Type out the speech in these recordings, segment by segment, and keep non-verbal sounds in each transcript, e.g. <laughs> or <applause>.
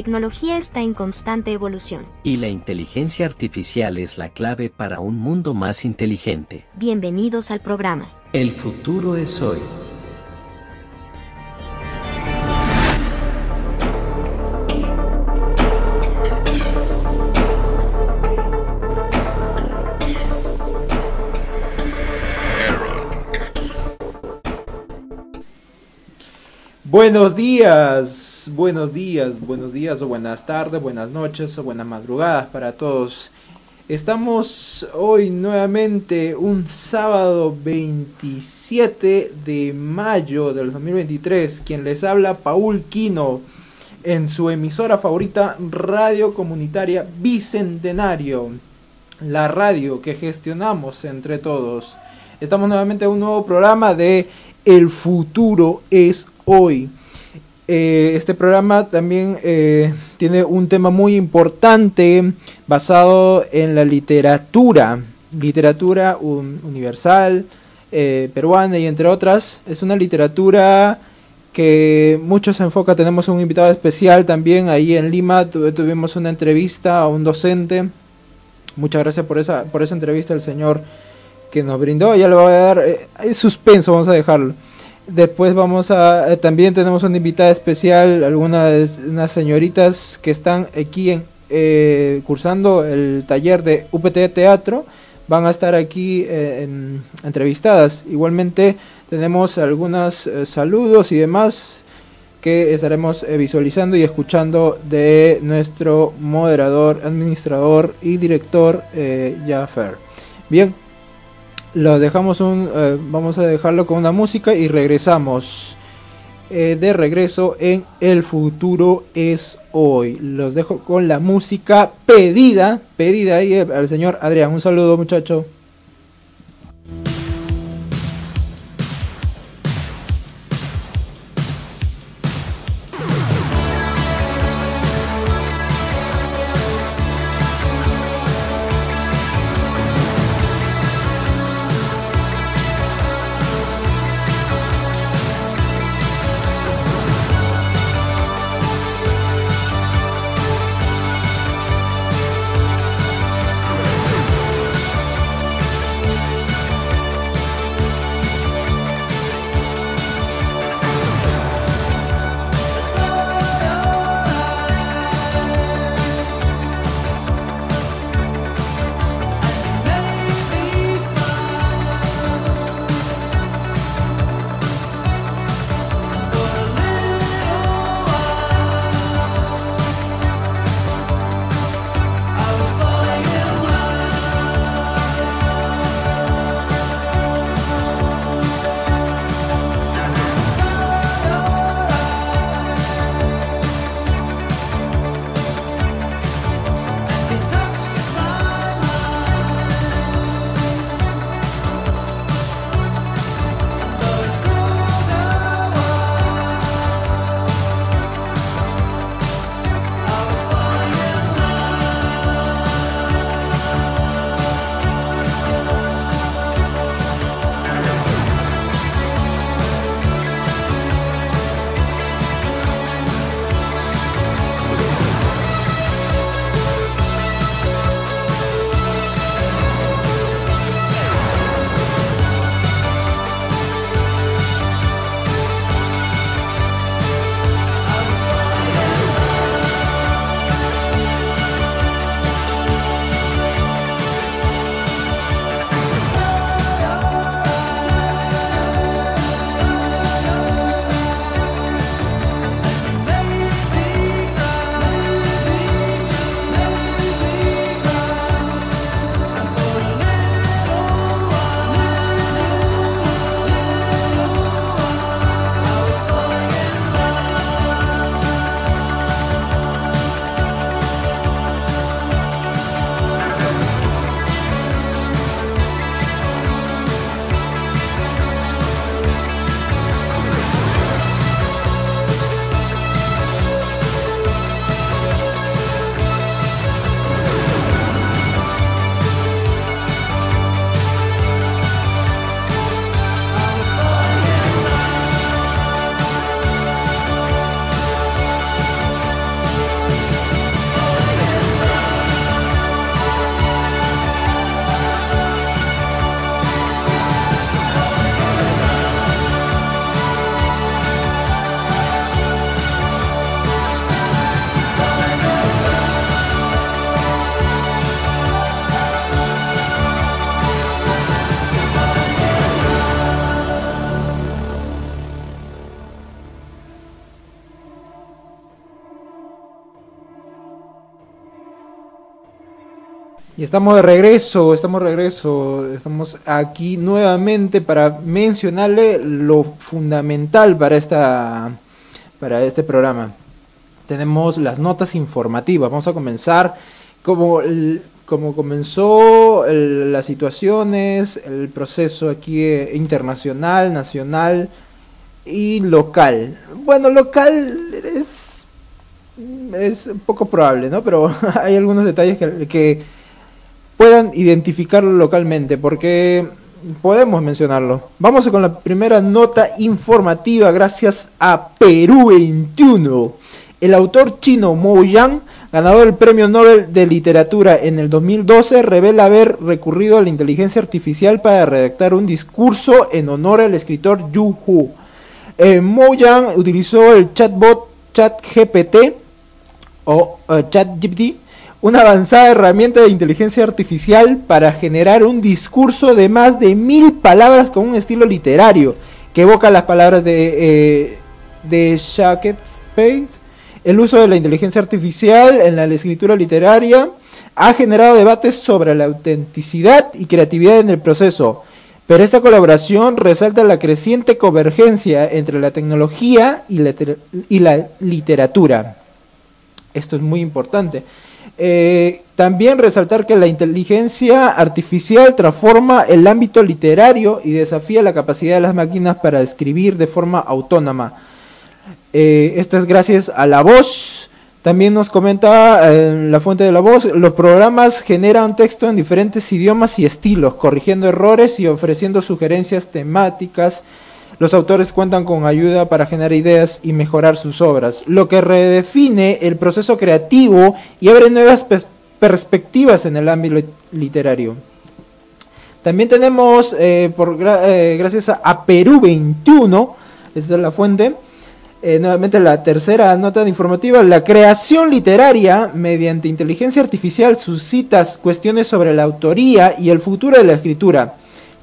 tecnología está en constante evolución. Y la inteligencia artificial es la clave para un mundo más inteligente. Bienvenidos al programa. El futuro es hoy. Buenos días, buenos días, buenos días o buenas tardes, buenas noches o buenas madrugadas para todos. Estamos hoy nuevamente un sábado 27 de mayo del 2023. Quien les habla, Paul Quino, en su emisora favorita, Radio Comunitaria Bicentenario, la radio que gestionamos entre todos. Estamos nuevamente en un nuevo programa de El futuro es hoy. Eh, este programa también eh, tiene un tema muy importante basado en la literatura, literatura universal, eh, peruana y entre otras. Es una literatura que mucho se enfoca. Tenemos un invitado especial también ahí en Lima. tuvimos una entrevista a un docente. Muchas gracias por esa, por esa entrevista el señor que nos brindó. Ya le voy a dar el suspenso, vamos a dejarlo. Después vamos a, eh, también tenemos una invitada especial, algunas unas señoritas que están aquí en, eh, cursando el taller de UPT Teatro, van a estar aquí eh, entrevistadas. Igualmente tenemos algunos saludos y demás que estaremos visualizando y escuchando de nuestro moderador, administrador y director Jaffer. Bien, lo dejamos un, eh, vamos a dejarlo con una música y regresamos. eh, de regreso en El futuro es hoy. Los dejo con la música pedida, pedida ahí eh, al señor Adrián. Un saludo muchacho. Y estamos de regreso, estamos de regreso, estamos aquí nuevamente para mencionarle lo fundamental para esta para este programa. Tenemos las notas informativas. Vamos a comenzar como como comenzó las situaciones, el proceso aquí eh, internacional, nacional y local. Bueno, local es es poco probable, ¿no? Pero <laughs> hay algunos detalles que, que puedan identificarlo localmente, porque podemos mencionarlo. Vamos con la primera nota informativa gracias a Perú 21. El autor chino Mo Yang, ganador del Premio Nobel de Literatura en el 2012, revela haber recurrido a la inteligencia artificial para redactar un discurso en honor al escritor Yu Hu. Eh, Mo Yang utilizó el chatbot ChatGPT o uh, ChatGPT una avanzada herramienta de inteligencia artificial para generar un discurso de más de mil palabras con un estilo literario que evoca las palabras de, eh, de Space. El uso de la inteligencia artificial en la escritura literaria ha generado debates sobre la autenticidad y creatividad en el proceso, pero esta colaboración resalta la creciente convergencia entre la tecnología y la, literatura. Esto es muy importante. Eh, también resaltar que la inteligencia artificial transforma el ámbito literario y desafía la capacidad de las máquinas para escribir de forma autónoma. Eh, esto es gracias a la voz, también nos comenta en eh, la fuente de la voz, los programas generan texto en diferentes idiomas y estilos, corrigiendo errores y ofreciendo sugerencias temáticas. Los autores cuentan con ayuda para generar ideas y mejorar sus obras, lo que redefine el proceso creativo y abre nuevas perspectivas en el ámbito literario. También tenemos, eh, por, eh, gracias a Perú 21, esta es la fuente, eh, nuevamente la tercera nota informativa, la creación literaria mediante inteligencia artificial suscita cuestiones sobre la autoría y el futuro de la escritura.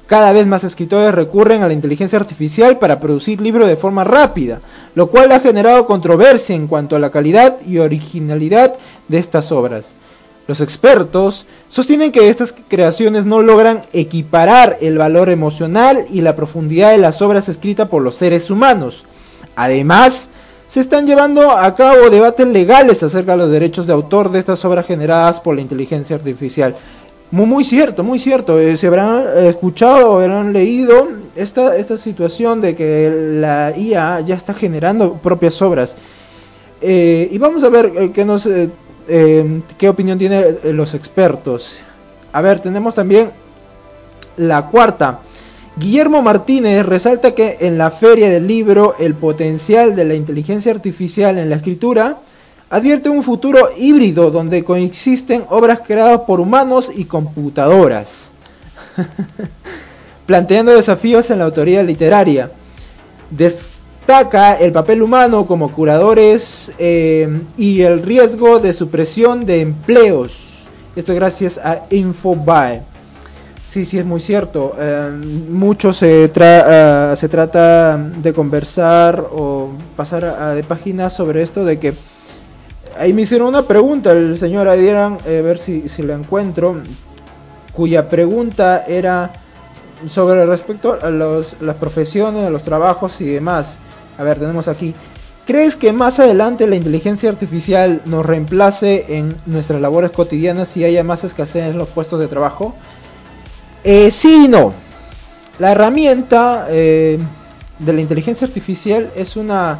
Cada vez más escritores recurren a la inteligencia artificial para producir libros de forma rápida, lo cual ha generado controversia en cuanto a la calidad y originalidad de estas obras. Los expertos sostienen que estas creaciones no logran equiparar el valor emocional y la profundidad de las obras escritas por los seres humanos, Además, se están llevando a cabo debates legales acerca de los derechos de autor de estas obras generadas por la inteligencia artificial. Muy, cierto, muy cierto. Eh, se habrán escuchado o habrán leído esta, esta situación de que la IA ya está generando propias obras. Eh, y vamos a ver eh, qué, nos, qué opinión tienen los expertos. A ver, tenemos también la cuarta. Guillermo Martínez resalta que en la feria del libro el potencial de la inteligencia artificial en la escritura advierte un futuro híbrido donde coexisten obras creadas por humanos y computadoras, <laughs> planteando desafíos en la autoría literaria. Destaca el papel humano como curadores eh, y el riesgo de supresión de empleos. Esto gracias a Infobae. Sí, sí, es muy cierto. Eh, mucho se, eh, se trata de conversar o pasar de páginas sobre esto de que ahí me hicieron una pregunta el señor Adieran, a ver si, si la encuentro, cuya pregunta era sobre respecto a los, las profesiones, a los trabajos y demás. A ver, tenemos aquí. ¿Crees que más adelante la inteligencia artificial nos reemplace en nuestras labores cotidianas y haya más escasez en los puestos de trabajo? Eh, sí y no. La herramienta eh, de la inteligencia artificial es una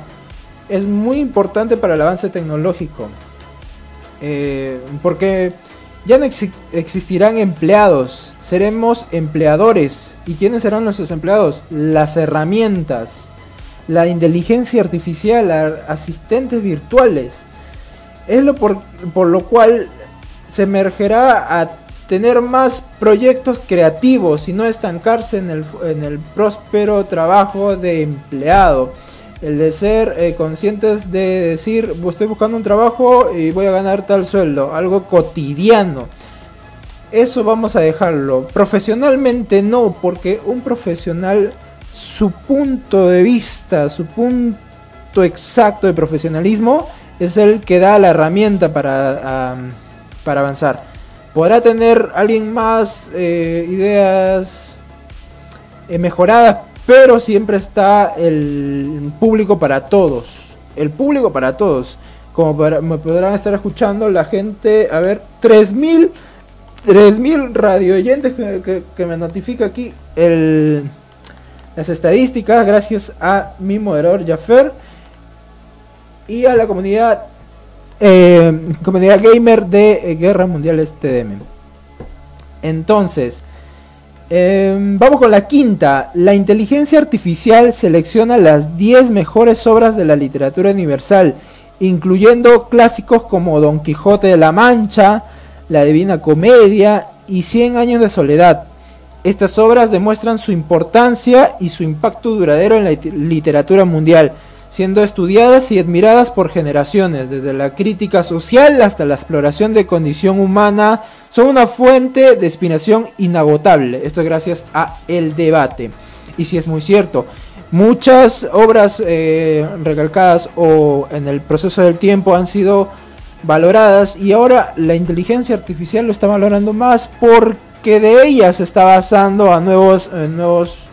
es muy importante para el avance tecnológico. Eh, porque ya no existirán empleados, seremos empleadores. ¿Y quiénes serán nuestros empleados? Las herramientas, la inteligencia artificial, asistentes virtuales. Es lo por, por lo cual se emergerá a tener más proyectos creativos y no estancarse en el, en el próspero trabajo de empleado. El de ser eh, conscientes de decir, estoy buscando un trabajo y voy a ganar tal sueldo, algo cotidiano. Eso vamos a dejarlo. Profesionalmente no, porque un profesional, su punto de vista, su punto exacto de profesionalismo es el que da la herramienta para, para avanzar. Podrá tener alguien más eh, ideas eh, mejoradas, pero siempre está el público para todos. El público para todos. Como me podrán estar escuchando la gente, a ver, 3000 3000 radio oyentes que, que, me notifica aquí el, las estadísticas gracias a mi moderador Jaffer y a la comunidad eh, comunidad gamer de Guerra Mundial TDM. Entonces, em, vamos con la quinta. La inteligencia artificial selecciona las 10 mejores obras de la literatura universal, incluyendo clásicos como Don Quijote de la Mancha, La Divina Comedia y Cien Años de Soledad. Estas obras demuestran su importancia y su impacto duradero en la literatura mundial siendo estudiadas y admiradas por generaciones, desde la crítica social hasta la exploración de condición humana, son una fuente de inspiración inagotable. Esto es gracias a el debate. Y si es muy cierto, muchas obras eh, recalcadas o en el proceso del tiempo han sido valoradas y ahora la inteligencia artificial lo está valorando más porque que de ella se está basando a nuevos, eh, nuevos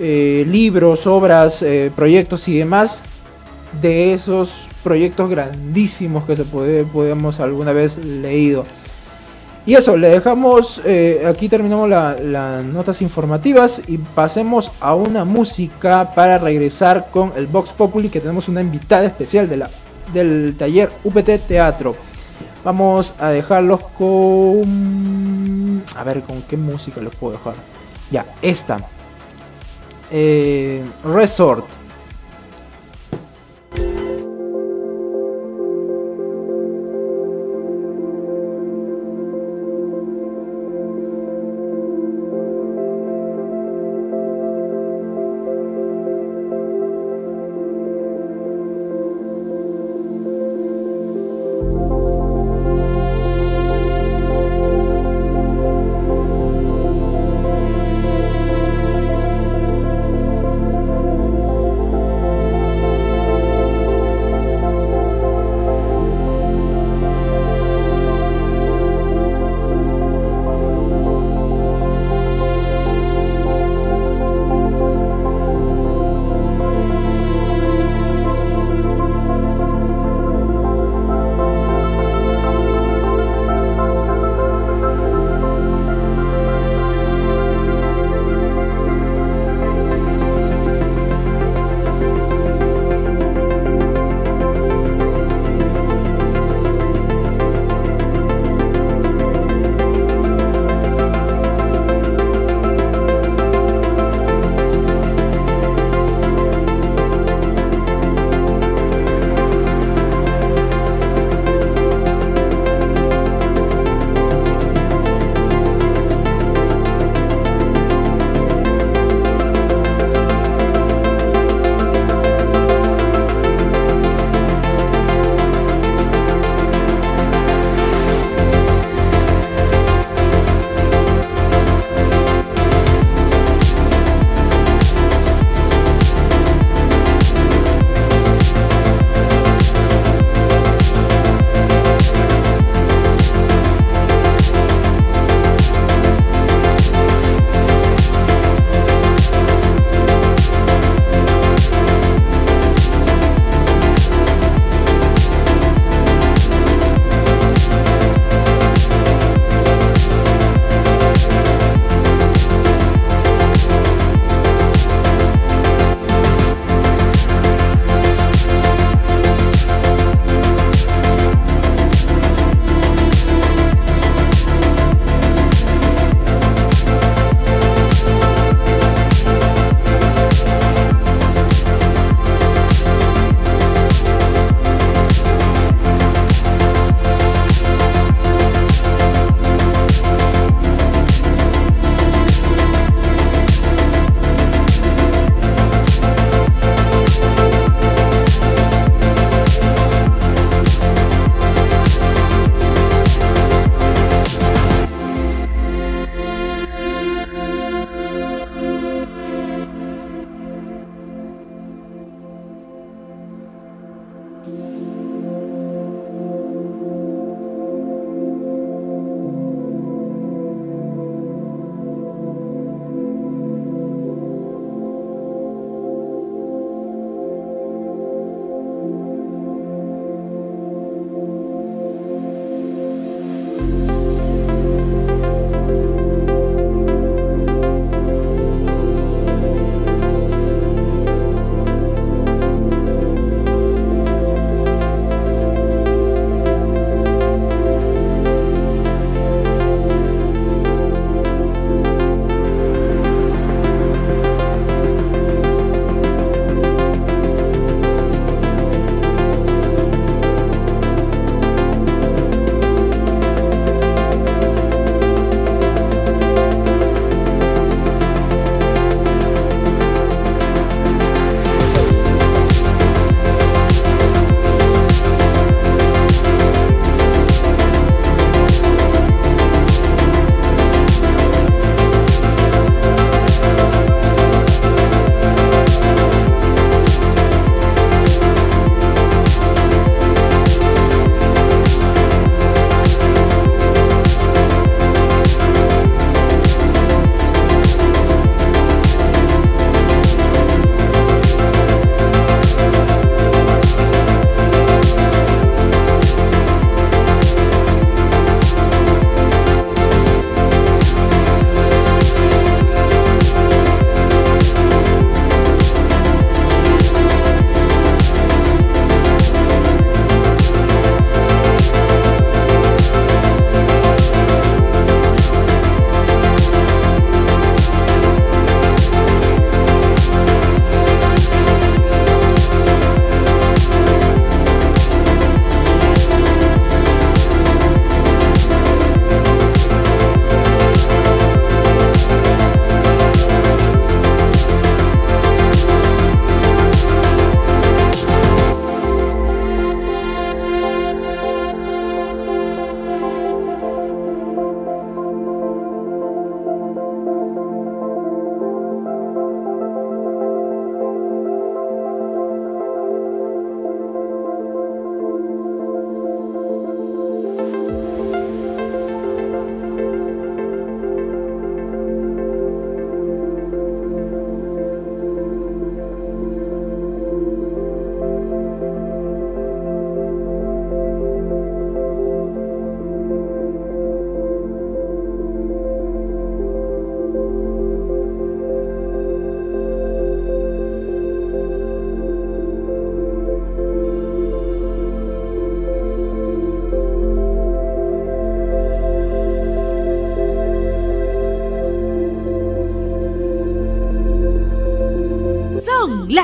eh, libros, obras, proyectos y demás de esos proyectos grandísimos que se puede, podemos alguna vez leído. Y eso, le dejamos, aquí terminamos las notas informativas y pasemos a una música para regresar con el Vox Populi que tenemos una invitada especial de la, del taller UPT Teatro. Vamos a dejarlos con... A ver, ¿con qué música los puedo dejar? Ya, esta. Eh, Resort.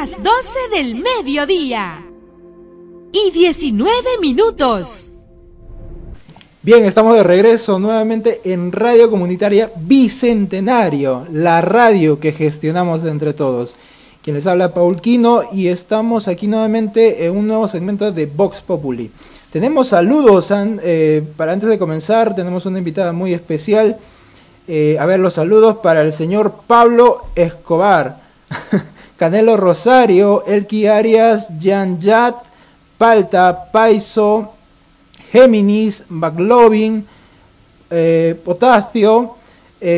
Las 12 del mediodía y 19 minutos. Bien, estamos de regreso nuevamente en Radio Comunitaria Bicentenario, la radio que gestionamos entre todos. Quien les habla Paul Quino y estamos aquí nuevamente en un nuevo segmento de Vox Populi. Tenemos saludos, eh, para antes de comenzar tenemos una invitada muy especial. Eh, a ver, los saludos para el señor Pablo Escobar, <laughs> Canelo Rosario, Elki Arias, Jan Yat, Palta, Paiso, Géminis, McLovin, eh, Potasio,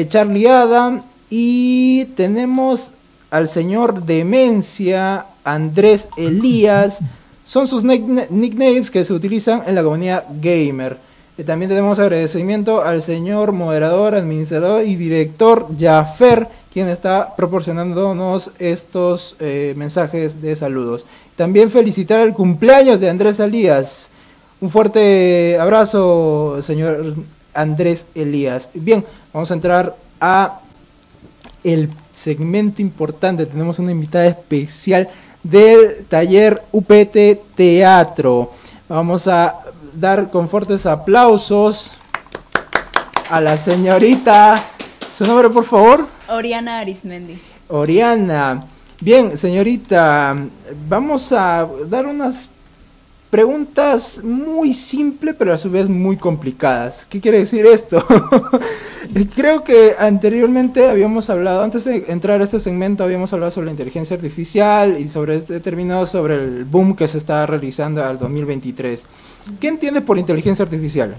Charlie Adam y tenemos al señor Demencia, Andrés Elías, son sus nicknames que se utilizan en la comunidad gamer. Y también tenemos agradecimiento al señor moderador, administrador y director Jaffer, quien está proporcionándonos estos eh, mensajes de saludos. También felicitar el cumpleaños de Andrés Elías. Un fuerte abrazo, señor Andrés Elías. Bien, vamos a entrar a el segmento importante. Tenemos una invitada especial del taller UPT Teatro. Vamos a dar con fuertes aplausos a la señorita. ¿Su nombre, por favor? Oriana Arismendi. Oriana. Bien, señorita, vamos a dar unas preguntas muy simples, pero a su vez muy complicadas. ¿Qué quiere decir esto? <laughs> Creo que anteriormente habíamos hablado, antes de entrar a este segmento, habíamos hablado sobre la inteligencia artificial y sobre este término, sobre el boom que se está realizando al 2023. ¿Qué entiende por inteligencia artificial?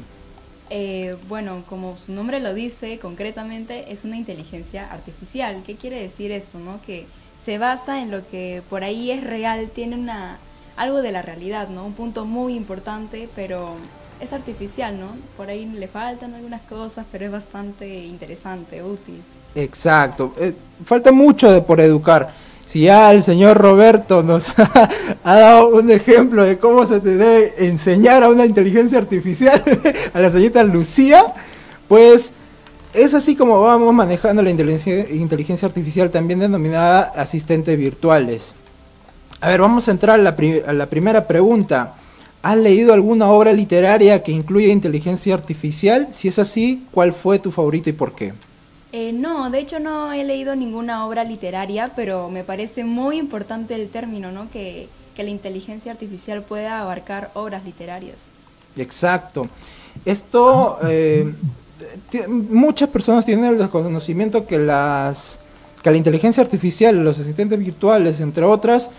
Eh, bueno, como su nombre lo dice, concretamente es una inteligencia artificial. ¿Qué quiere decir esto? No? Que se basa en lo que por ahí es real, tiene una algo de la realidad, ¿no? Un punto muy importante, pero es artificial, ¿no? Por ahí le faltan algunas cosas, pero es bastante interesante, útil. Exacto. Eh, falta mucho de por educar. Si ya el señor Roberto nos <laughs> ha, dado un ejemplo de cómo se te debe enseñar a una inteligencia artificial, <laughs> a la señorita Lucía, pues es así como vamos manejando la inteligencia, inteligencia artificial, también denominada asistentes virtuales. A ver, vamos a entrar a la, a la primera pregunta. ¿Has leído alguna obra literaria que incluya inteligencia artificial? Si es así, ¿cuál fue tu favorito y por qué? Eh, no, de hecho no he leído ninguna obra literaria, pero me parece muy importante el término, ¿no? Que, la inteligencia artificial pueda abarcar obras literarias. Exacto. Esto, eh, muchas personas tienen el desconocimiento que las que la inteligencia artificial, los asistentes virtuales, entre otras,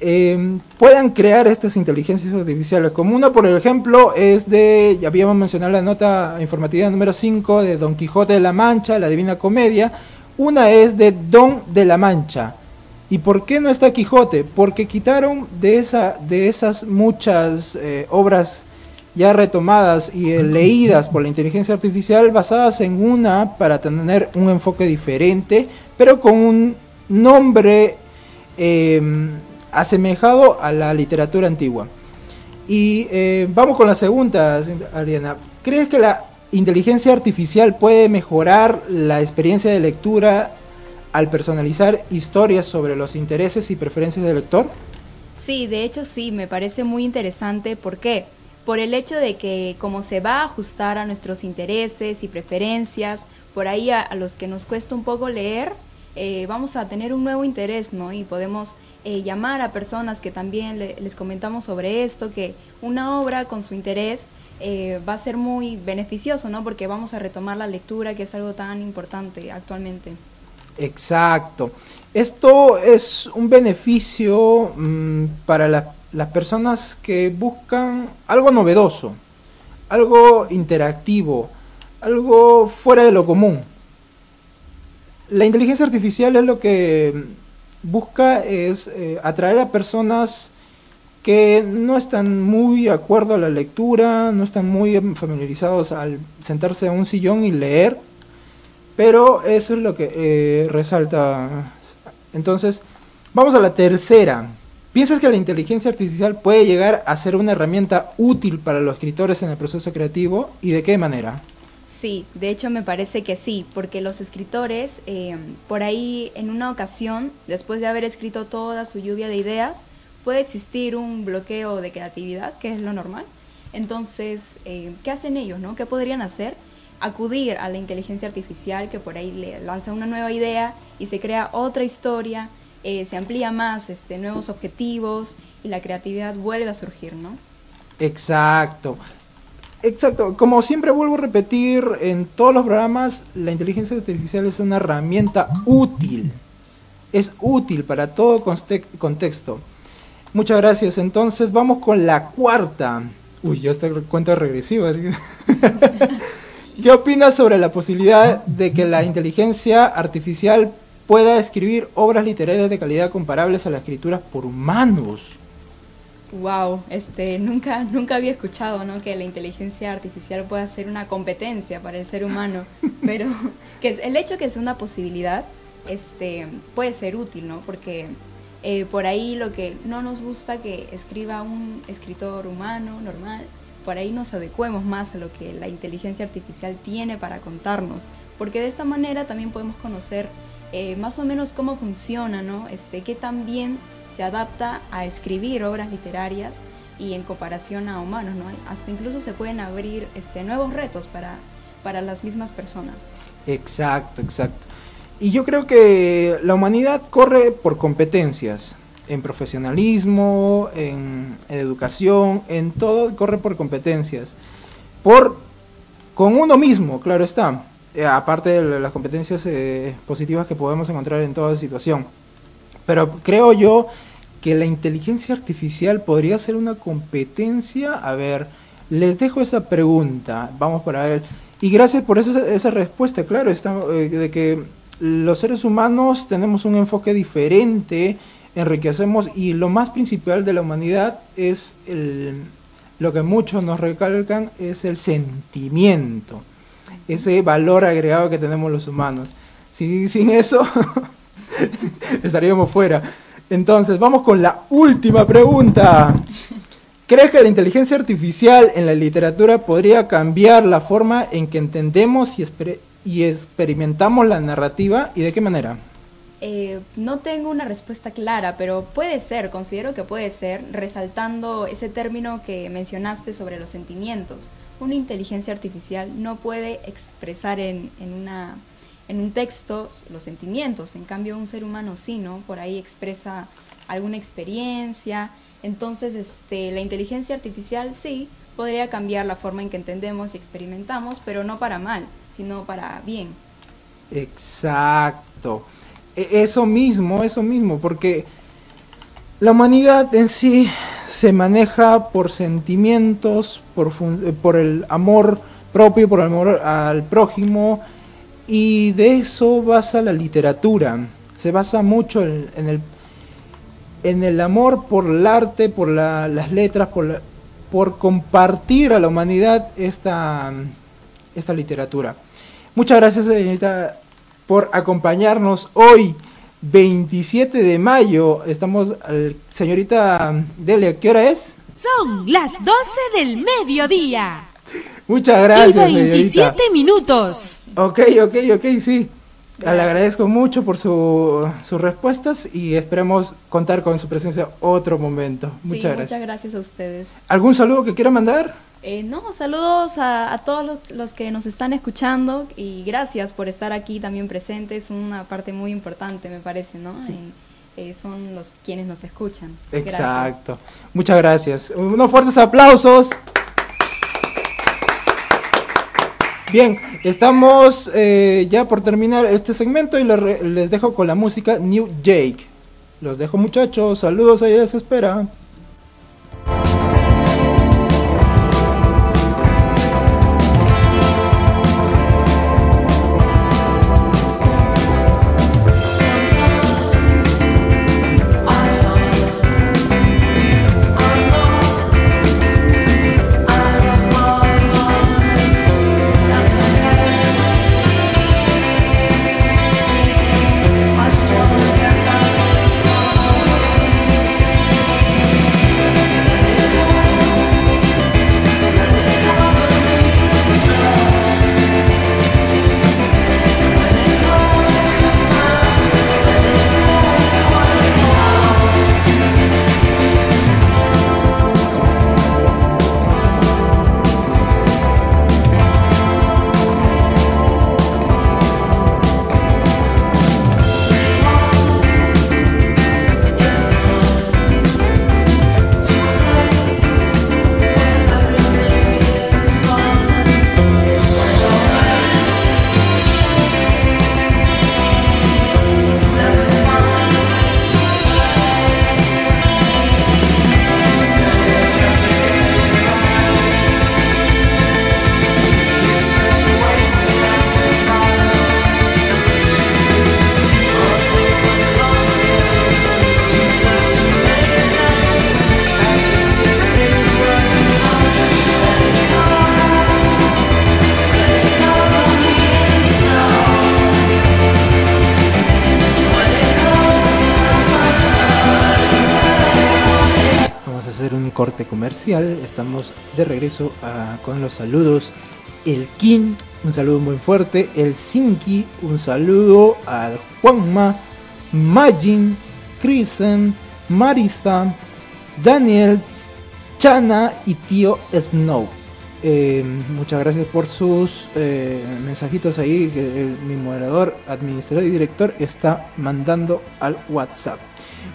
eh, puedan crear estas inteligencias artificiales. Como una, por ejemplo, es de, ya habíamos mencionado la nota informativa número 5 de Don Quijote de la Mancha, la Divina Comedia. Una es de Don de la Mancha. ¿Y por qué no está Quijote? Porque quitaron de, esa, de esas muchas eh, obras ya retomadas y eh, leídas por la inteligencia artificial, basadas en una para tener un enfoque diferente, pero con un nombre eh, asemejado a la literatura antigua. Y eh, vamos con la segunda, Ariana. ¿Crees que la inteligencia artificial puede mejorar la experiencia de lectura al personalizar historias sobre los intereses y preferencias del lector? Sí, de hecho sí, me parece muy interesante. ¿Por qué? Por el hecho de que como se va a ajustar a nuestros intereses y preferencias, por ahí a, los que nos cuesta un poco leer, eh, vamos a tener un nuevo interés, ¿no? Y podemos eh, llamar a personas que también les comentamos sobre esto, que una obra con su interés eh, va a ser muy beneficioso, ¿no? Porque vamos a retomar la lectura, que es algo tan importante actualmente. Exacto. Esto es un beneficio mm, para las personas que buscan algo novedoso, algo interactivo, algo fuera de lo común. La inteligencia artificial es lo que busca es eh, atraer a personas que no están muy de acuerdo a la lectura, no están muy familiarizados al sentarse en un sillón y leer, pero eso es lo que eh, resalta. Entonces, vamos a la tercera. ¿Piensas que la inteligencia artificial puede llegar a ser una herramienta útil para los escritores en el proceso creativo y de qué manera? Sí, de hecho me parece que sí, porque los escritores, eh, por ahí en una ocasión, después de haber escrito toda su lluvia de ideas, puede existir un bloqueo de creatividad, que es lo normal. Entonces, eh, ¿qué hacen ellos? No? ¿Qué podrían hacer? Acudir a la inteligencia artificial que por ahí le lanza una nueva idea y se crea otra historia, eh, se amplía más este, nuevos objetivos y la creatividad vuelve a surgir, ¿no? Exacto. Exacto, como siempre vuelvo a repetir en todos los programas, la inteligencia artificial es una herramienta útil. Es útil para todo contexto. Muchas gracias. Entonces vamos con la cuarta. Uy, ya está cuenta regresiva. <laughs> ¿Qué opinas sobre la posibilidad de que la inteligencia artificial pueda escribir obras literarias de calidad comparables a las escrituras por humanos? Wow, este, nunca, <laughs> nunca había escuchado, ¿no? Que la inteligencia artificial pueda ser una competencia para el ser humano, <laughs> pero <laughs> que el hecho que sea una posibilidad, este, puede ser útil, ¿no? Porque eh, por ahí lo que no nos gusta que escriba un escritor humano normal, por ahí nos adecuemos más a lo que la inteligencia artificial tiene para contarnos, porque de esta manera también podemos conocer eh, más o menos cómo funciona, ¿no? Este, qué tan bien se adapta a escribir obras literarias y en comparación a humanos, ¿no? Hasta incluso se pueden abrir este, nuevos retos para, para las mismas personas. Exacto, exacto. Y yo creo que la humanidad corre por competencias, en profesionalismo, en, educación, en todo corre por competencias. Por con uno mismo, claro está. Eh, aparte de las competencias eh, positivas que podemos encontrar en toda situación. Pero creo yo que la inteligencia artificial podría ser una competencia. A ver, les dejo esa pregunta, vamos para ver. Y gracias por esa, esa respuesta, claro, está, eh, de que los seres humanos tenemos un enfoque diferente, enriquecemos y lo más principal de la humanidad es el, lo que muchos nos recalcan, es el sentimiento, ese valor agregado que tenemos los humanos. Si, sin eso <laughs> estaríamos fuera. Entonces, vamos con la última pregunta. ¿Crees que la inteligencia artificial en la literatura podría cambiar la forma en que entendemos y, experimentamos la narrativa y de qué manera? Eh, no tengo una respuesta clara, pero puede ser, considero que puede ser, resaltando ese término que mencionaste sobre los sentimientos. Una inteligencia artificial no puede expresar en una en un texto los sentimientos, en cambio un ser humano sí, ¿no? Por ahí expresa alguna experiencia, entonces este, la inteligencia artificial sí podría cambiar la forma en que entendemos y experimentamos, pero no para mal, sino para bien. Exacto. E, eso mismo, eso mismo, porque la humanidad en sí se maneja por sentimientos, por, por el amor propio, por el amor al prójimo, y de eso basa la literatura. Se basa mucho en, el, en el amor por el arte, por las letras, por, por compartir a la humanidad esta, esta literatura. Muchas gracias, señorita, por acompañarnos hoy, 27 de mayo. Estamos, señorita Delia, ¿qué hora es? Son las 12 del mediodía. Muchas gracias. Y 27 minutos. Ok, ok, ok, sí. Le agradezco mucho por su, sus respuestas y esperemos contar con su presencia otro momento. Muchas gracias. Muchas gracias a ustedes. ¿Algún saludo que quiera mandar? Eh, no, saludos a, todos los, que nos están escuchando y gracias por estar aquí también presentes. Es una parte muy importante, me parece, ¿no? Eh, son los quienes nos escuchan. Exacto. Muchas gracias. Unos fuertes aplausos. Bien, estamos eh, ya por terminar este segmento y les dejo con la música New Jake. Los dejo muchachos, saludos, ahí se espera. De regreso ah, con los saludos. El King, un saludo muy fuerte. El Sinki, un saludo al Juanma, Majin, Krisen, Marisa, Daniel, Chana y tío Snow. Eh, muchas gracias por sus eh, mensajitos ahí que mi moderador, administrador y director está mandando al WhatsApp.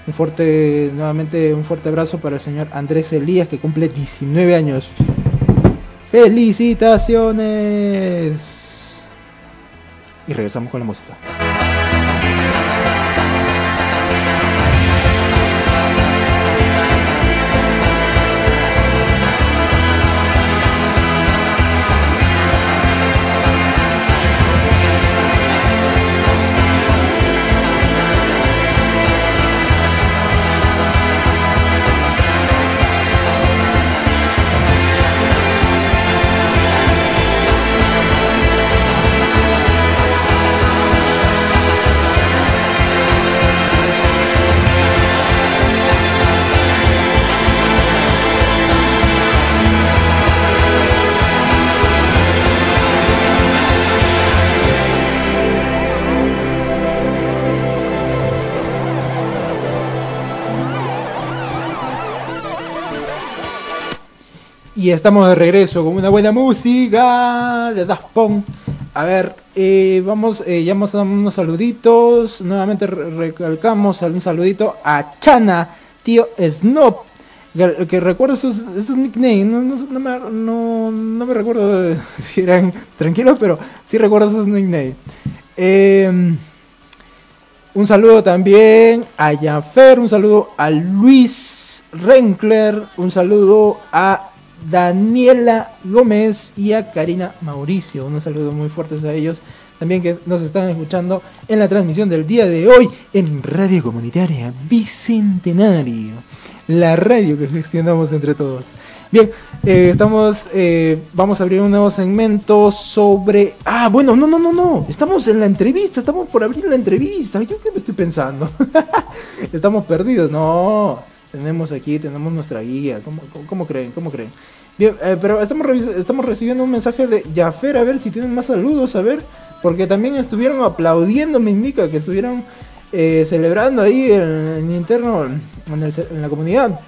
Un fuerte, nuevamente un fuerte abrazo para el señor Andrés Elías que cumple 19 años. ¡Felicitaciones! Y regresamos con la música. Y estamos de regreso con una buena música de Daft Punk. A ver, eh, vamos, eh, ya hemos dado unos saluditos. Nuevamente recalcamos un saludito a Chana, tío Snob. Que, recuerdo sus, nicknames, no, me, no, me, recuerdo <laughs> si eran tranquilos, pero sí recuerdo sus nicknames. Em, un saludo también a Jafer, un saludo a Luis Renkler, un saludo a Daniela Gómez y a Karina Mauricio. Unos saludos muy fuertes a ellos. También que nos están escuchando en la transmisión del día de hoy en Radio Comunitaria Bicentenario. La radio que gestionamos entre todos. Bien, eh, estamos, eh, vamos a abrir un nuevo segmento sobre... Ah, bueno, no, no, no, no. Estamos en la entrevista, estamos por abrir la entrevista. ¿Yo qué me estoy pensando? <laughs> estamos perdidos, no. Tenemos aquí, tenemos nuestra guía. ¿Cómo, cómo creen? ¿Cómo creen? Bien, eh, pero estamos, estamos recibiendo un mensaje de Jaffer, a ver si tienen más saludos, a ver, porque también estuvieron aplaudiendo, me indica que estuvieron eh, celebrando ahí en, interno, en, la comunidad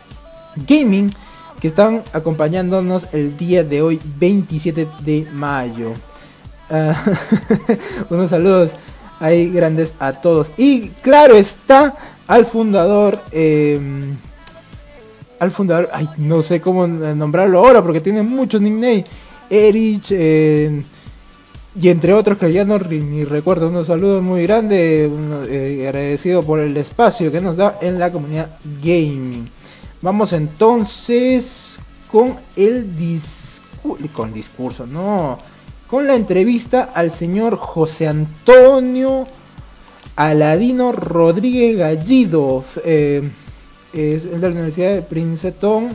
gaming, que están acompañándonos el día de hoy, 27 de mayo. Ah, <laughs> unos saludos ahí grandes a todos. Y claro está al fundador. Eh, al fundador, ay, no sé cómo nombrarlo ahora porque tiene muchos nicknames, Erich, eh, y entre otros que ya no ni recuerdo, unos saludos muy grandes, eh, agradecido por el espacio que nos da en la comunidad gaming. Vamos entonces con el discurso, con discurso, no, con la entrevista al señor José Antonio Aladino Rodríguez Gallido. Eh, es de la Universidad de Princeton,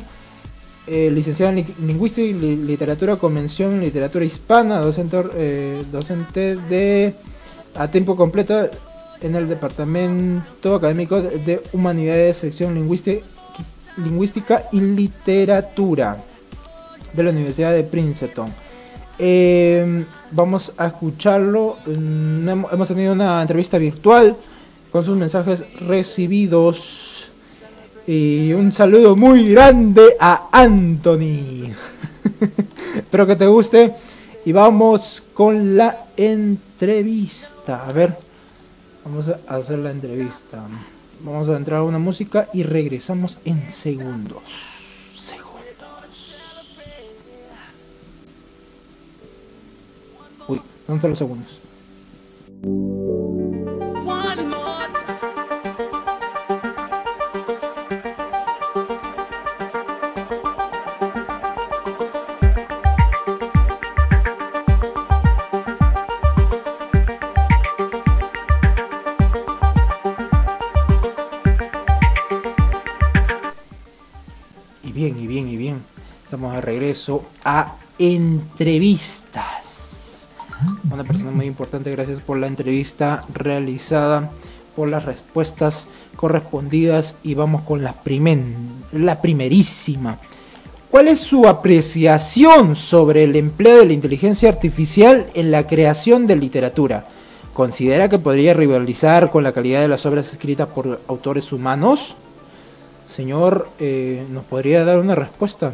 eh, licenciado en Lingüística y Literatura Convención Literatura Hispana, docente, eh, docente de a tiempo completo en el Departamento Académico de Humanidades, sección lingüística, y Literatura de la Universidad de Princeton. Eh, vamos a escucharlo. Mm, hemos tenido una entrevista virtual con sus mensajes recibidos y un saludo muy grande a Anthony. <laughs> Espero que te guste. Y vamos con la entrevista. A ver, vamos a hacer la entrevista. Vamos a entrar a una música y regresamos en segundos. Segundos. Uy, ¿dónde están los segundos? Regreso a entrevistas. Una persona muy importante, gracias por la entrevista realizada, por las respuestas correspondidas y vamos con la, primer, la primerísima. ¿Cuál es su apreciación sobre el empleo de la inteligencia artificial en la creación de literatura? ¿Considera que podría rivalizar con la calidad de las obras escritas por autores humanos? Señor, eh, ¿nos podría dar una respuesta?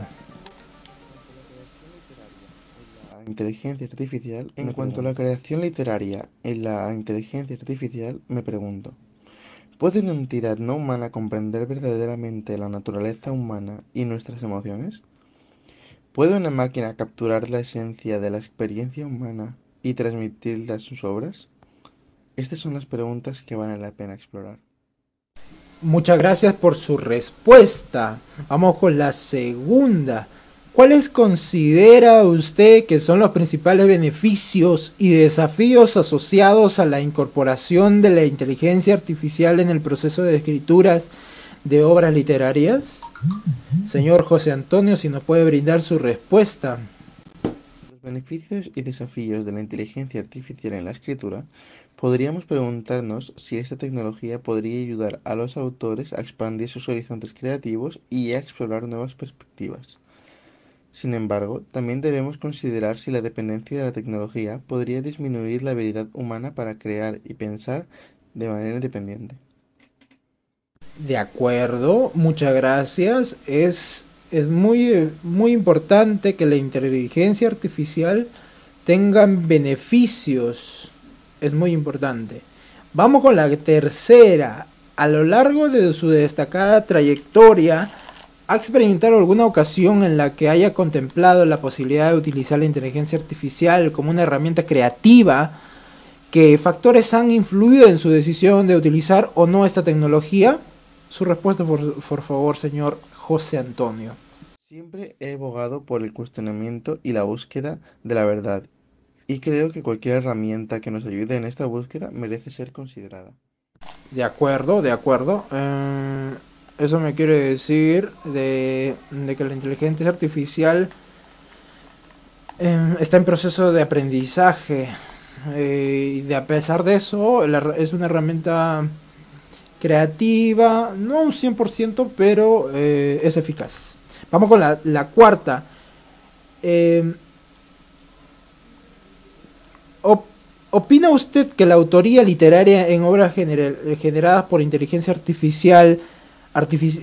Inteligencia artificial, en cuanto a la creación literaria en la inteligencia artificial, me pregunto, ¿puede una entidad no humana comprender verdaderamente la naturaleza humana y nuestras emociones? ¿Puede una máquina capturar la esencia de la experiencia humana y transmitirla a sus obras? Estas son las preguntas que vale la pena explorar. Muchas gracias por su respuesta. Vamos con la segunda. ¿Cuáles considera usted que son los principales beneficios y desafíos asociados a la incorporación de la inteligencia artificial en el proceso de escrituras de obras literarias? Señor José Antonio, si nos puede brindar su respuesta. Los beneficios y desafíos de la inteligencia artificial en la escritura Podríamos preguntarnos si esta tecnología podría ayudar a los autores a expandir sus horizontes creativos y a explorar nuevas perspectivas. Sin embargo, también debemos considerar si la dependencia de la tecnología podría disminuir la habilidad humana para crear y pensar de manera independiente. De acuerdo, muchas gracias. Es, es muy, muy importante que la inteligencia artificial tenga beneficios es muy importante. Vamos con la tercera. A lo largo de su destacada trayectoria, ¿ha experimentado alguna ocasión en la que haya contemplado la posibilidad de utilizar la inteligencia artificial como una herramienta creativa? ¿Qué factores han influido en su decisión de utilizar o no esta tecnología? Su respuesta, por, por favor, señor José Antonio. Siempre he abogado por el cuestionamiento y la búsqueda de la verdad y creo que cualquier herramienta que nos ayude en esta búsqueda merece ser considerada. De acuerdo, de acuerdo. Eh, eso me quiere decir de, que la inteligencia artificial eh, está en proceso de aprendizaje. Eh, y de, a pesar de eso, es una herramienta creativa, no un 100%, pero es eficaz. Vamos con la, la cuarta. ¿Opina usted que la autoría literaria en obras generadas por inteligencia artificial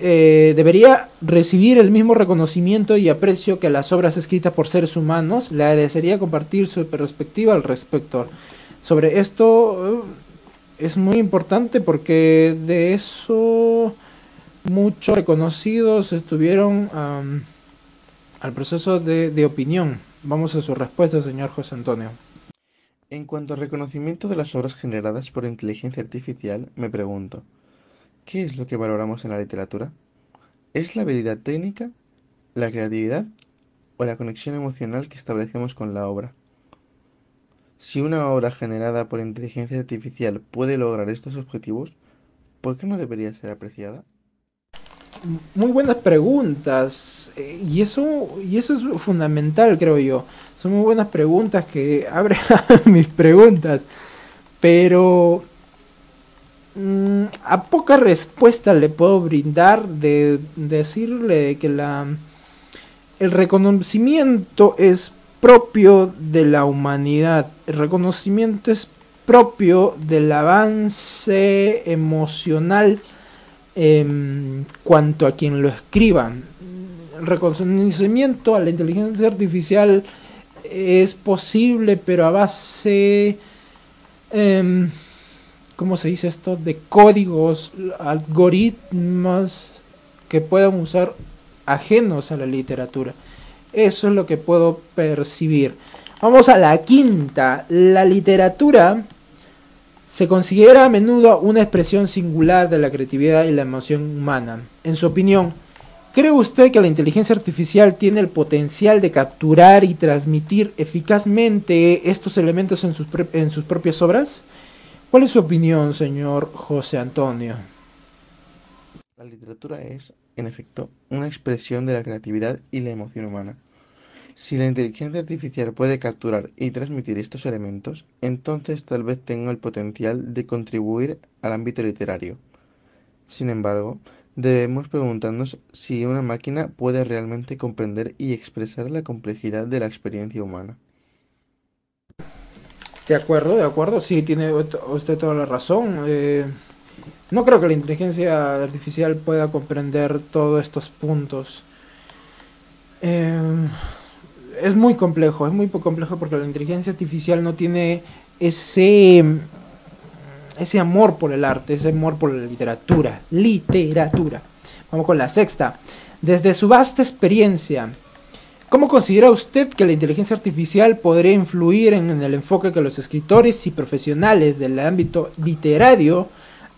eh, debería recibir el mismo reconocimiento y aprecio que las obras escritas por seres humanos? Le agradecería compartir su perspectiva al respecto. Sobre esto eh, es muy importante porque de eso muchos reconocidos estuvieron al proceso de opinión. Vamos a su respuesta, señor José Antonio. En cuanto al reconocimiento de las obras generadas por inteligencia artificial, me pregunto, ¿qué es lo que valoramos en la literatura? ¿Es la habilidad técnica, la creatividad o la conexión emocional que establecemos con la obra? Si una obra generada por inteligencia artificial puede lograr estos objetivos, ¿por qué no debería ser apreciada? Muy buenas preguntas. Eh, y eso, y eso es fundamental, creo yo. Son muy buenas preguntas que abren <laughs> mis preguntas. Pero mm, a poca respuesta le puedo brindar de decirle que la el reconocimiento es propio de la humanidad. El reconocimiento es propio del avance emocional en cuanto a quien lo escriba. El reconocimiento a la inteligencia artificial es posible, pero a base, eh, ¿cómo se dice esto? De códigos, algoritmos que puedan usar ajenos a la literatura. Eso es lo que puedo percibir. Vamos a la quinta. La literatura se considera a menudo una expresión singular de la creatividad y la emoción humana. En su opinión, ¿Cree usted que la inteligencia artificial tiene el potencial de capturar y transmitir eficazmente estos elementos en sus, en sus propias obras? ¿Cuál es su opinión, señor José Antonio? La literatura es, en efecto, una expresión de la creatividad y la emoción humana. Si la inteligencia artificial puede capturar y transmitir estos elementos, entonces tal vez tenga el potencial de contribuir al ámbito literario. Sin embargo, debemos preguntarnos si una máquina puede realmente comprender y expresar la complejidad de la experiencia humana. De acuerdo, de acuerdo, sí, tiene usted toda la razón. Eh, no creo que la inteligencia artificial pueda comprender todos estos puntos. Eh, es muy complejo, es muy complejo porque la inteligencia artificial no tiene ese ese amor por el arte, ese amor por la literatura, literatura. Vamos con la sexta. Desde su vasta experiencia, ¿cómo considera usted que la inteligencia artificial podría influir en, el enfoque que los escritores y profesionales del ámbito literario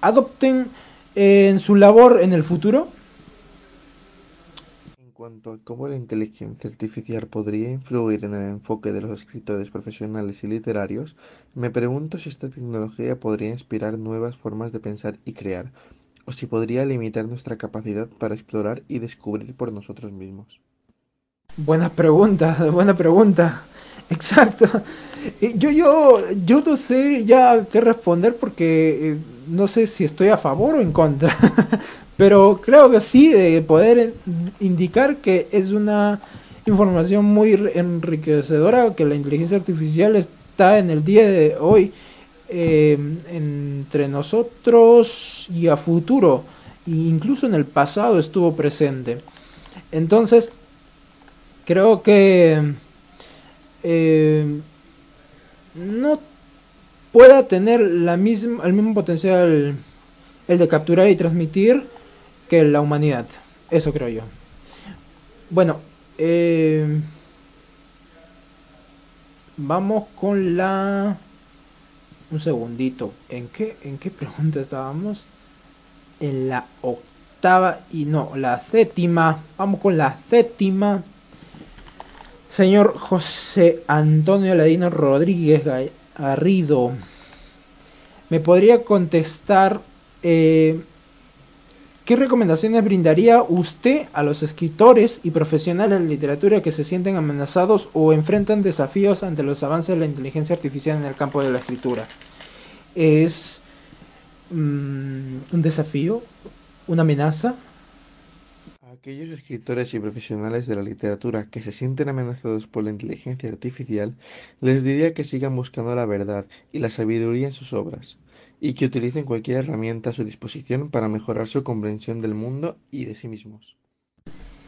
adopten en su labor en el futuro? cuanto a cómo la inteligencia artificial podría influir en el enfoque de los escritores profesionales y literarios, me pregunto si esta tecnología podría inspirar nuevas formas de pensar y crear, o si podría limitar nuestra capacidad para explorar y descubrir por nosotros mismos. Buena pregunta, <laughs> buena pregunta. Exacto. Yo, yo, yo no sé ya qué responder porque eh, no sé si estoy a favor o en contra. <laughs> Pero creo que sí, de poder indicar que es una información muy enriquecedora, que la inteligencia artificial está en el día de hoy eh, entre nosotros y a futuro, e incluso en el pasado estuvo presente. Entonces, creo que eh, no pueda tener la misma, el mismo potencial el de capturar y transmitir que la humanidad. Eso creo yo. Bueno, eh, vamos con la... Un segundito. ¿En qué, ¿En qué pregunta estábamos? En la octava y no, la séptima. Vamos con la séptima. Señor José Antonio Ladino Rodríguez Garrido. ¿Me podría contestar eh, ¿Qué recomendaciones brindaría usted a los escritores y profesionales de literatura que se sienten amenazados o enfrentan desafíos ante los avances de la inteligencia artificial en el campo de la escritura? ¿Es mm, un desafío? ¿Una amenaza? Aquellos escritores y profesionales de la literatura que se sienten amenazados por la inteligencia artificial, les diría que sigan buscando la verdad y la sabiduría en sus obras y que utilicen cualquier herramienta a su disposición para mejorar su comprensión del mundo y de sí mismos.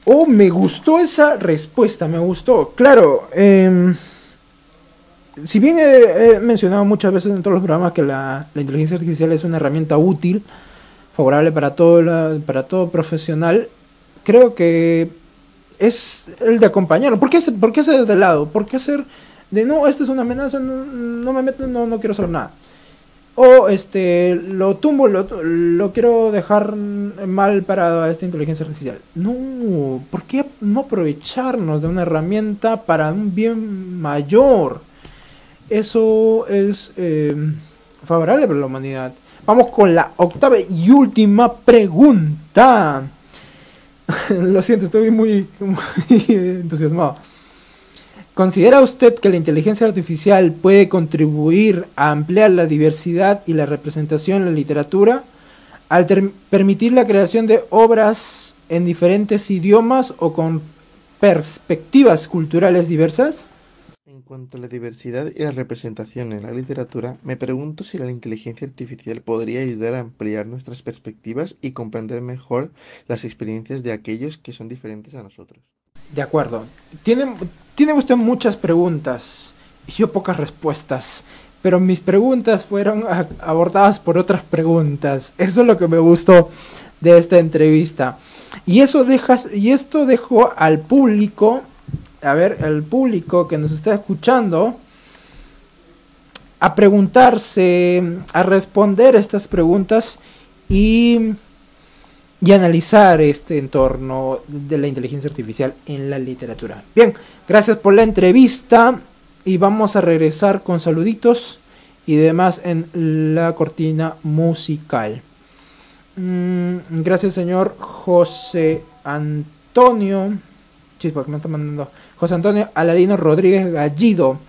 Oh, me gustó esa respuesta, me gustó. Claro, em, si bien he, mencionado muchas veces en todos los programas que la, inteligencia artificial es una herramienta útil, favorable para todo, para todo profesional, creo que es el de acompañarlo. ¿Por qué, por qué hacer de lado? ¿Por qué hacer de no, esto es una amenaza, no, no me meto, no, no quiero hacer nada? o este lo tumbo, lo, quiero dejar mal para esta inteligencia artificial. No, ¿por qué no aprovecharnos de una herramienta para un bien mayor? Eso es eh, favorable para la humanidad. Vamos con la octava y última pregunta. <laughs> lo siento, estoy muy <laughs> entusiasmado. ¿Considera usted que la inteligencia artificial puede contribuir a ampliar la diversidad y la representación en la literatura al permitir la creación de obras en diferentes idiomas o con perspectivas culturales diversas? Cuanto a la diversidad y la representación en la literatura, me pregunto si la inteligencia artificial podría ayudar a ampliar nuestras perspectivas y comprender mejor las experiencias de aquellos que son diferentes a nosotros. De acuerdo. Tiene, tiene usted muchas preguntas y yo pocas respuestas. Pero mis preguntas fueron abordadas por otras preguntas. Eso es lo que me gustó de esta entrevista. Y eso dejas, y esto dejó al público, a ver, el público que nos está escuchando, a preguntarse, a responder estas preguntas y y analizar este entorno de la inteligencia artificial en la literatura. Bien, gracias por la entrevista y vamos a regresar con saluditos y demás en la cortina musical. Mm, gracias señor José Antonio. Chispa, que me está mandando. José Antonio Aladino Rodríguez Gallido.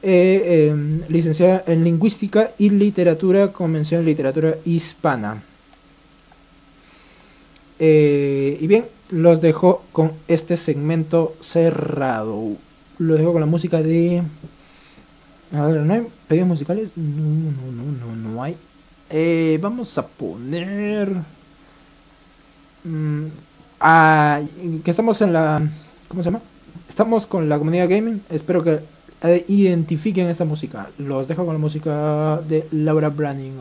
Eh, em, licenciado en Lingüística y Literatura, Convención Literatura Hispana. Eh, y bien, los dejo con este segmento cerrado. Los dejo con la música de... A ver, ¿no hay pedidos musicales? No, no, no, no, no hay. Eh, vamos a poner... Mm, ah, que estamos en la... ¿Cómo se llama? Estamos con la comunidad gaming. Espero que eh, identifiquen esta música. Los dejo con la música de Laura Branding.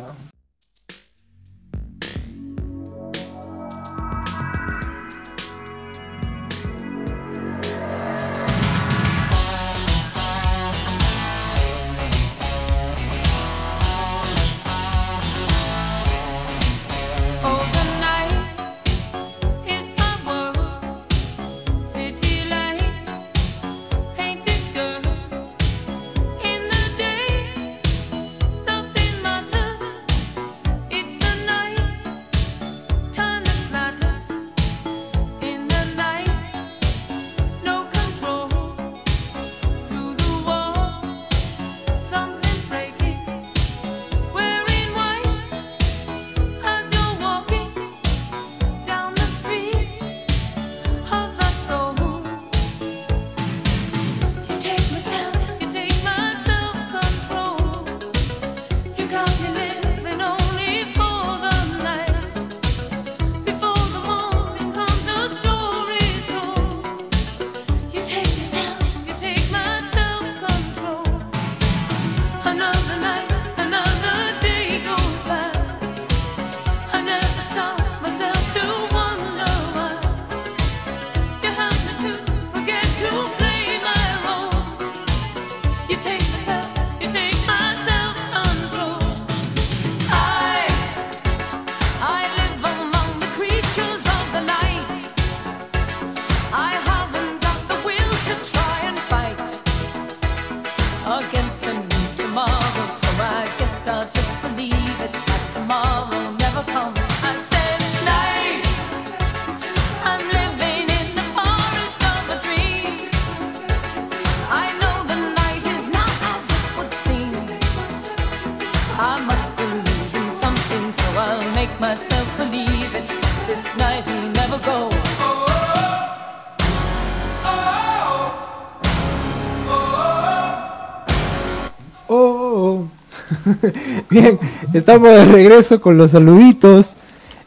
<laughs> Bien, estamos de regreso con los saluditos.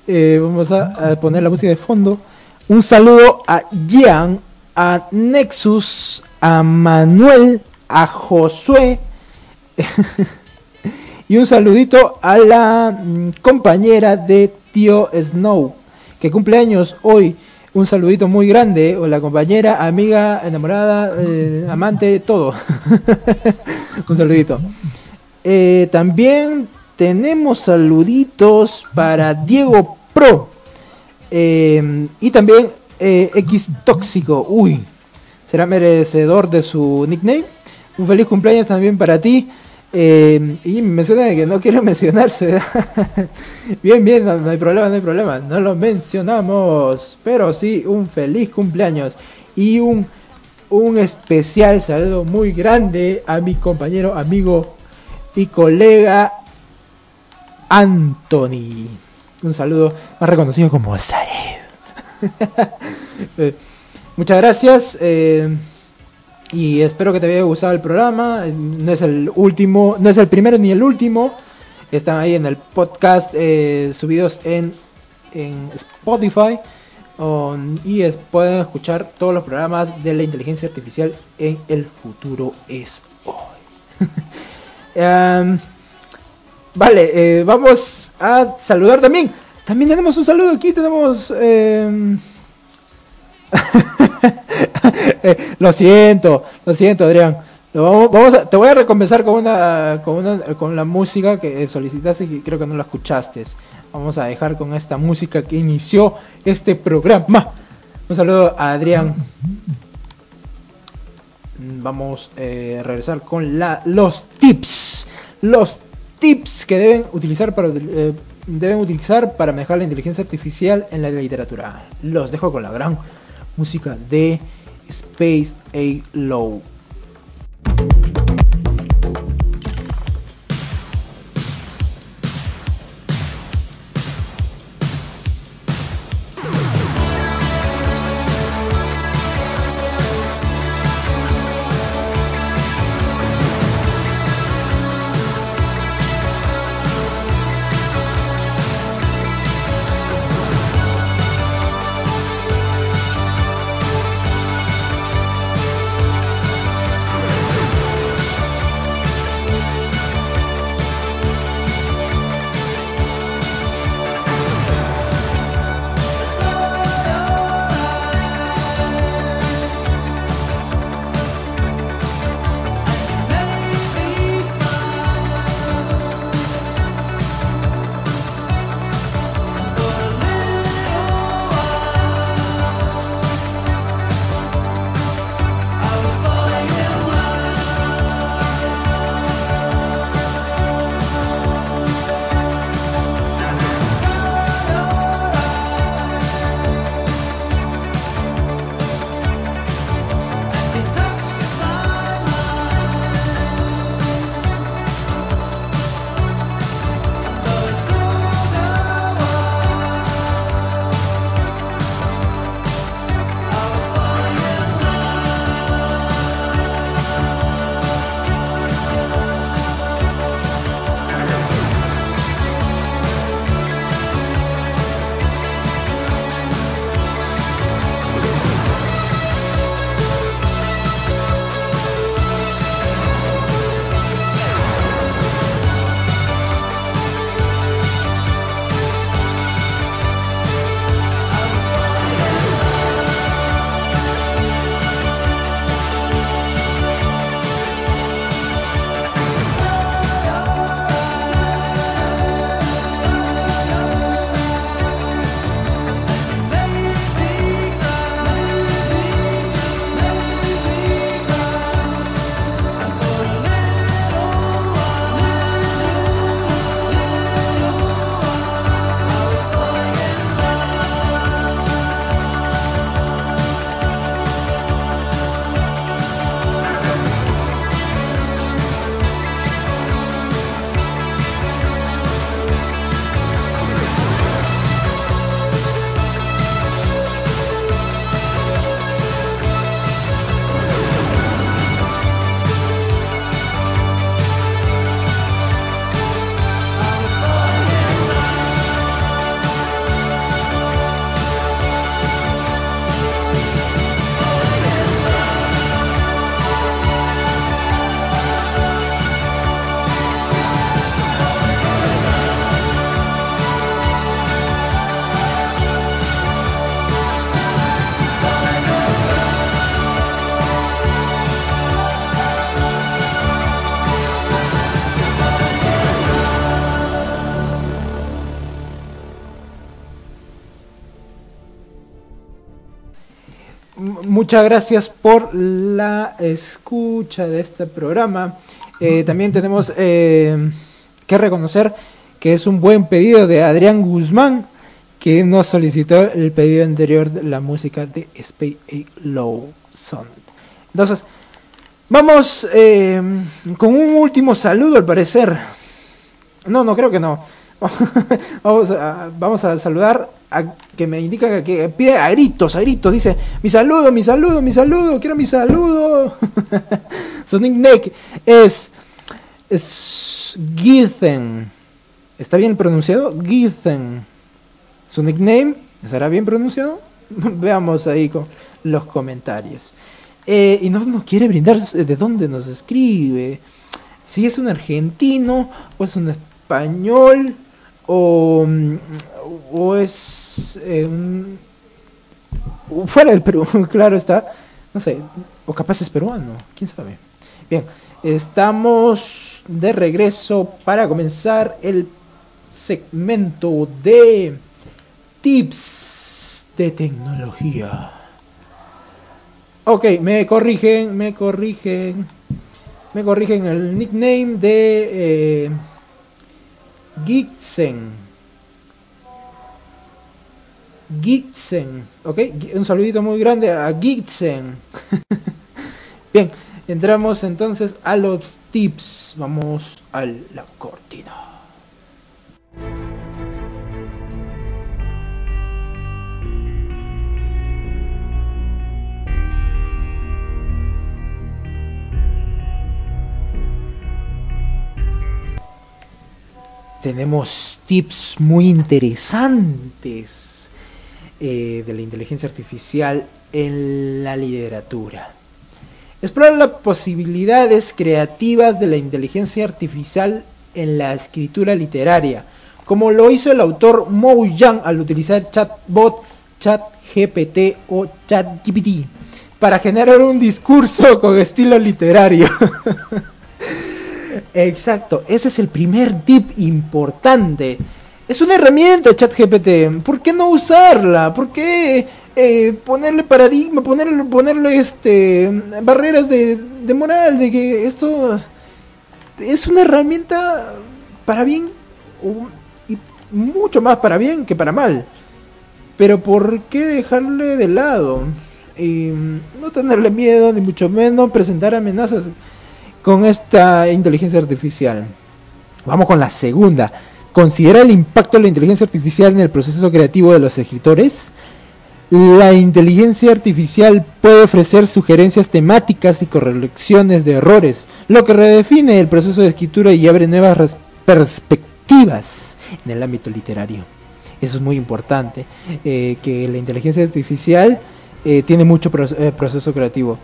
Eh, vamos a, poner la música de fondo. Un saludo a Jean, a Nexus, a Manuel, a Josué. <laughs> y un saludito a la mm, compañera de tío Snow, que cumple años hoy. Un saludito muy grande, o la compañera, amiga, enamorada, eh, amante, todo. <laughs> un saludito. Eh, también tenemos saluditos para Diego Pro. Eh, y también eh, X Tóxico. Uy, será merecedor de su nickname. Un feliz cumpleaños también para ti. y menciona que no quiero <laughs> mencionarse. <laughs> bien, bien, no, hay problema, no hay problema. No lo mencionamos. Pero sí, un feliz cumpleaños. Y un, un especial saludo muy grande a mi compañero, amigo y colega Anthony. Un saludo más reconocido como Zarev. Eh, <laughs> muchas gracias. Eh, y espero que te haya gustado el programa. No es el último, no es el primero ni el último. Están ahí en el podcast eh, subidos en, en Spotify. y pueden escuchar todos los programas de la inteligencia artificial en el futuro es hoy. <laughs> Em, vale, eh, vamos a saludar también. También tenemos un saludo aquí, tenemos... Em, <laughs> eh, lo siento, lo siento Adrián. vamos, te voy a recompensar con una, con una con la música que solicitaste y creo que no la escuchaste. Vamos a dejar con esta música que inició este programa. Un saludo a Adrián vamos eh, a regresar con la, los tips. Los tips que deben utilizar para eh, deben utilizar para manejar la inteligencia artificial en la literatura. Los dejo con la gran música de Space A Low. Muchas gracias por la escucha de este programa. Eh, también tenemos eh, que reconocer que es un buen pedido de Adrián Guzmán, que nos solicitó el pedido anterior de la música de Space Low Sound. Entonces, vamos eh, con un último saludo al parecer. No, no creo que no. <laughs> vamos, a, vamos a saludar a que me indica que pide a gritos, a gritos. Dice, mi saludo, mi saludo, mi saludo, quiero mi saludo. <laughs> Su nickname es, es. ¿Está bien pronunciado? Githen. Su nickname, ¿estará bien pronunciado? <laughs> Veamos ahí con los comentarios. Eh, y no nos quiere brindar de dónde nos escribe. Si es un argentino o es un español o, o es eh, un, fuera del Perú, <laughs> claro está. No sé, o capaz es peruano, quién sabe. Bien, estamos de regreso para comenzar el segmento de tips de tecnología. Ok, me corrigen, me corrigen. Me corrigen el nickname de eh, Gixen. Gixen, ok, un saludito muy grande a Gixen. <laughs> Bien, entramos entonces a los tips. Vamos a la cortina. Tenemos tips muy interesantes eh, de la inteligencia artificial en la literatura. Explorar las posibilidades creativas de la inteligencia artificial en la escritura literaria, como lo hizo el autor Mo Yang al utilizar chatbot, ChatGPT o ChatGPT para generar un discurso con estilo literario. <laughs> Exacto, ese es el primer tip importante. Es una herramienta ChatGPT. ¿Por qué no usarla? ¿Por qué eh, ponerle paradigma, ponerle, ponerle este barreras de, de moral, de que esto es una herramienta para bien y mucho más para bien que para mal. Pero ¿por qué dejarle de lado? Y no tenerle miedo, ni mucho menos presentar amenazas con esta inteligencia artificial. Vamos con la segunda. ¿Considera el impacto de la inteligencia artificial en el proceso creativo de los escritores? La inteligencia artificial puede ofrecer sugerencias temáticas y correcciones de errores, lo que redefine el proceso de escritura y abre nuevas perspectivas en el ámbito literario. Eso es muy importante, eh, que la inteligencia artificial eh, tiene mucho eh, proceso creativo.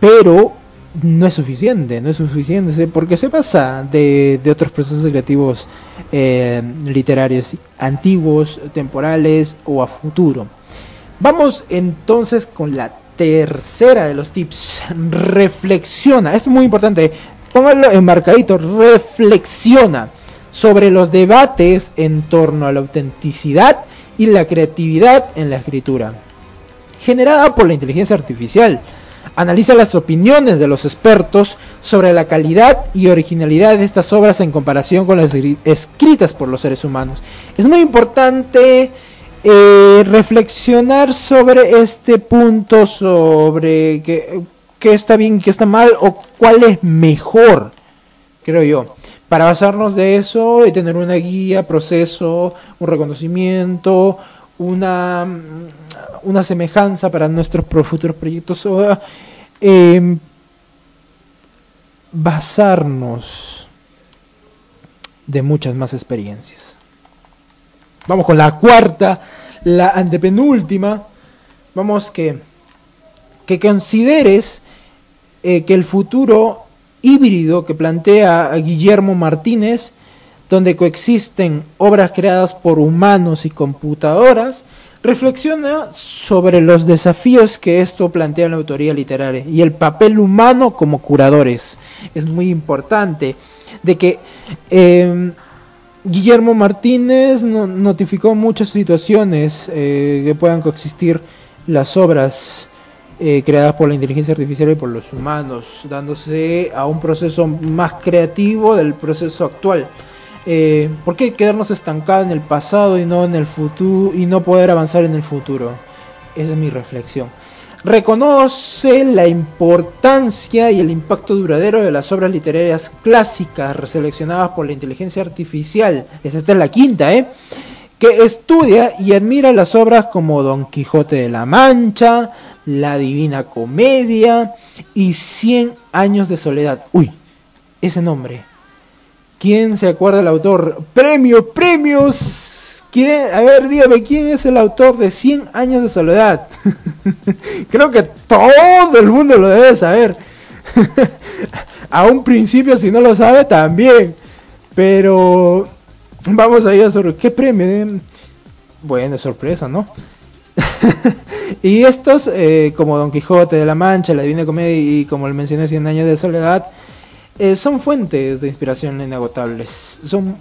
pero no es suficiente, no es suficiente, porque se pasa de, otros procesos creativos eh, literarios antiguos, temporales o a futuro. Vamos entonces con la tercera de los tips. Reflexiona, esto es muy importante, póngalo enmarcadito, reflexiona sobre los debates en torno a la autenticidad y la creatividad en la escritura, generada por la inteligencia artificial Analiza las opiniones de los expertos sobre la calidad y originalidad de estas obras en comparación con las escritas por los seres humanos. Es muy importante eh, reflexionar sobre este punto, sobre qué, está bien, qué está mal o cuál es mejor, creo yo. Para basarnos de eso y tener una guía, proceso, un reconocimiento, una, una semejanza para nuestros futuros proyectos. Em, basarnos de muchas más experiencias. Vamos con la cuarta, la antepenúltima. Vamos que, que consideres eh, que el futuro híbrido que plantea Guillermo Martínez donde coexisten obras creadas por humanos y computadoras, reflexiona sobre los desafíos que esto plantea en la autoría literaria y el papel humano como curadores. Es muy importante de que em, Guillermo Martínez notificó muchas situaciones eh, que puedan coexistir las obras eh, creadas por la inteligencia artificial y por los humanos, dándose a un proceso más creativo del proceso actual. Eh, ¿Por qué quedarnos estancados en el pasado y no en el futuro y no poder avanzar en el futuro? Esa es mi reflexión. Reconoce la importancia y el impacto duradero de las obras literarias clásicas reseleccionadas por la inteligencia artificial. Esta es la quinta, ¿eh? Que estudia y admira las obras como Don Quijote de la Mancha, La Divina Comedia y Cien Años de Soledad. Uy, ese nombre ¿Quién se acuerda del autor? ¡Premio, premios! ¿Quién? A ver, dígame, ¿quién es el autor de 100 años de soledad? <laughs> Creo que todo el mundo lo debe saber. <laughs> a un principio, si no lo sabe, también. Pero vamos a ir sobre qué premio. Bueno, sorpresa, ¿no? <laughs> y estos, eh, como Don Quijote de la Mancha, La Divina Comedia y como le mencioné, 100 años de soledad, eh, son fuentes de inspiración inagotables. Son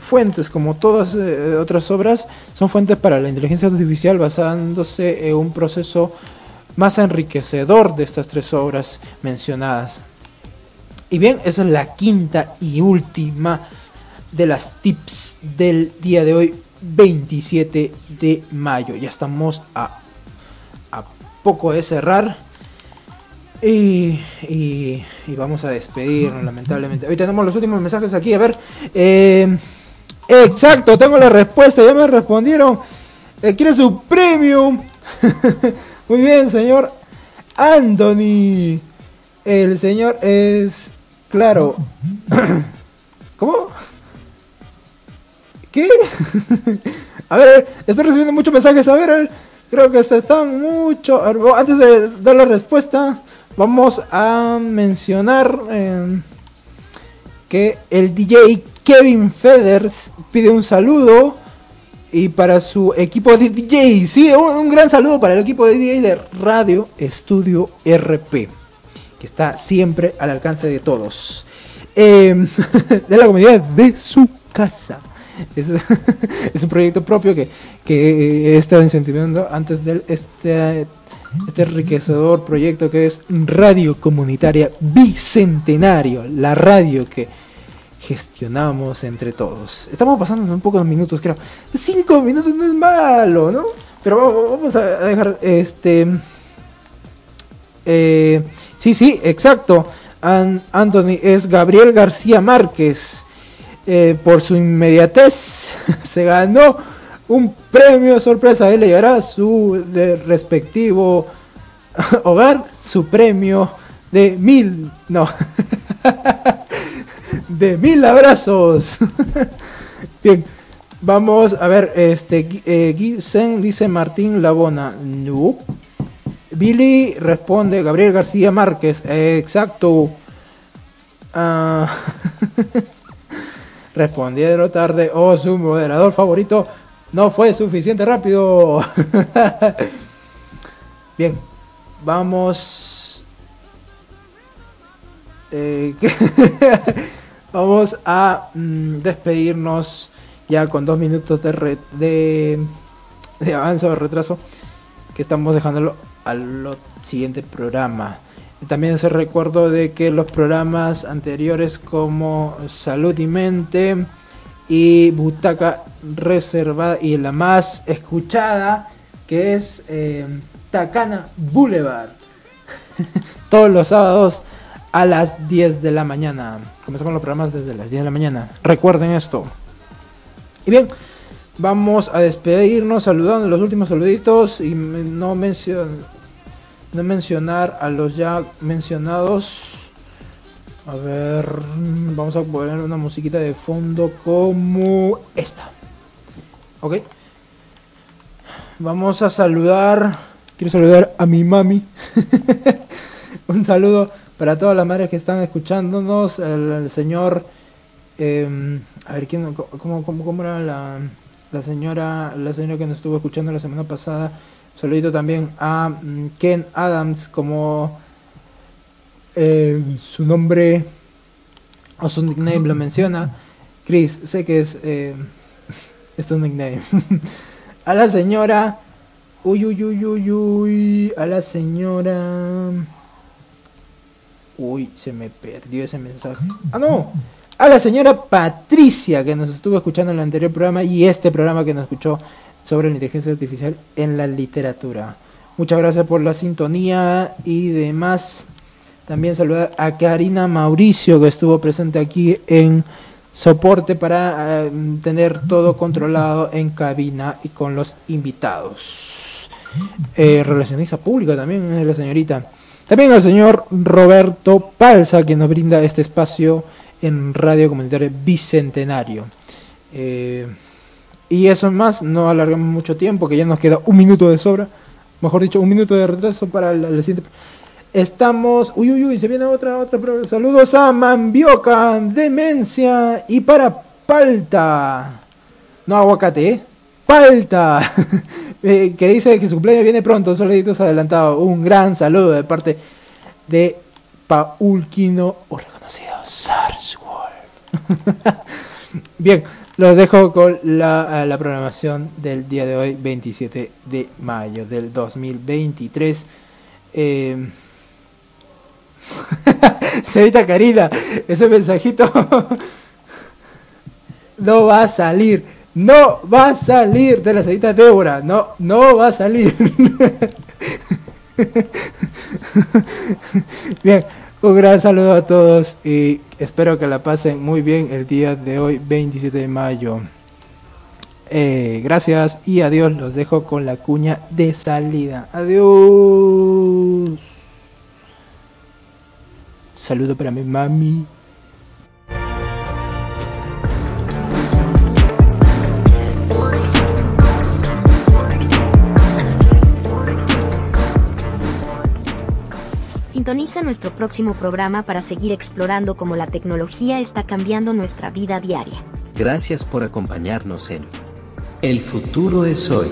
fuentes, como todas eh, otras obras, son fuentes para la inteligencia artificial basándose en un proceso más enriquecedor de estas tres obras mencionadas. Y bien, esa es la quinta y última de las tips del día de hoy, 27 de mayo. Ya estamos a, a poco de cerrar. Y, vamos a despedirnos, lamentablemente. Hoy tenemos los últimos mensajes aquí. A ver. Eh, exacto, tengo la respuesta. Ya me respondieron. Eh, ¿Quiere su premio? <laughs> Muy bien, señor Anthony. El señor es. Claro. <coughs> ¿Cómo? ¿Qué? <laughs> a ver, estoy recibiendo muchos mensajes. A ver, creo que se están mucho. Antes de dar la respuesta vamos a mencionar eh, que el DJ Kevin Feders pide un saludo y para su equipo de DJ, sí, un, gran saludo para el equipo de DJ de Radio Estudio RP, que está siempre al alcance de todos. Em, <laughs> de la comunidad de su casa. Es, <laughs> un proyecto propio que, que he estado incentivando antes de este este enriquecedor proyecto que es Radio Comunitaria Bicentenario, la radio que gestionamos entre todos. Estamos pasando un poco de minutos, creo. Cinco minutos no es malo, ¿no? Pero vamos a dejar este... Eh, sí, sí, exacto. Anthony es Gabriel García Márquez. Eh, por su inmediatez <laughs> se ganó un premio sorpresa. Él le llevará su respectivo <laughs> hogar, su premio de mil, no, <laughs> de mil abrazos. <laughs> Bien, vamos a ver, este, eh, dice Martín Labona, no. Billy responde Gabriel García Márquez, exacto. Ah, respondieron tarde, oh, su moderador favorito no fue suficiente rápido. <laughs> Bien, vamos. Eh, <laughs> vamos a mm, despedirnos ya con dos minutos de, de, de avance o retraso. Que estamos dejándolo al siguiente programa. También se recuerdo de que los programas anteriores como Salud y Mente y Butaca Reservada y la más escuchada que es eh, Takana Boulevard. <laughs> Todos los sábados a las 10 de la mañana. Comenzamos los programas desde las 10 de la mañana. Recuerden esto. Y bien, vamos a despedirnos saludando los últimos saluditos y no, no mencionar a los ya mencionados a ver, vamos a poner una musiquita de fondo como esta. Ok. Vamos a saludar. Quiero saludar a mi mami. <laughs> Un saludo para todas las madres que están escuchándonos. El, señor. Em, a ver, ¿quién, cómo, cómo, era la, la, señora la señora que nos estuvo escuchando la semana pasada? saludito también a mm, Ken Adams como eh, su nombre o su nickname lo menciona. Chris, sé que es, eh, es nickname. <laughs> a la señora Uy, uy, uy, uy, uy. A la señora. Uy, se me perdió ese mensaje. Ah, no. A la señora Patricia, que nos estuvo escuchando en el anterior programa y este programa que nos escuchó sobre la inteligencia artificial en la literatura. Muchas gracias por la sintonía y demás. También saludar a Karina Mauricio, que estuvo presente aquí en soporte para eh, tener todo controlado en cabina y con los invitados. Eh, relacionista pública también es la señorita. También al señor Roberto Palza, que nos brinda este espacio en Radio Comunitaria Bicentenario. Eh, y eso más, no alargamos mucho tiempo, que ya nos queda un minuto de sobra. Mejor dicho, un minuto de retraso para el, siguiente. Estamos. Uy, uy, uy, se viene otra, otra. Saludos a Mambioca, Demencia y para Palta. No aguacate, ¿eh? Palta. <laughs> Eh, que dice que su cumpleaños viene pronto, solitos adelantado. Un gran saludo de parte de Paulquino, o reconocido Sarswolf. <laughs> Bien, los dejo con la, la, programación del día de hoy, 27 de mayo del 2023. Eh... <laughs> Sevita Karina, ese mensajito no va a salir. No va a salir de la Sevita Débora. No, no va a salir. <laughs> Bien. Un gran saludo a todos y espero que la pasen muy bien el día de hoy, 27 de mayo. Eh, gracias y adiós. Los dejo con la cuña de salida. Adiós. Saludo para mi mami. Sintoniza nuestro próximo programa para seguir explorando cómo la tecnología está cambiando nuestra vida diaria. Gracias por acompañarnos en El futuro es hoy.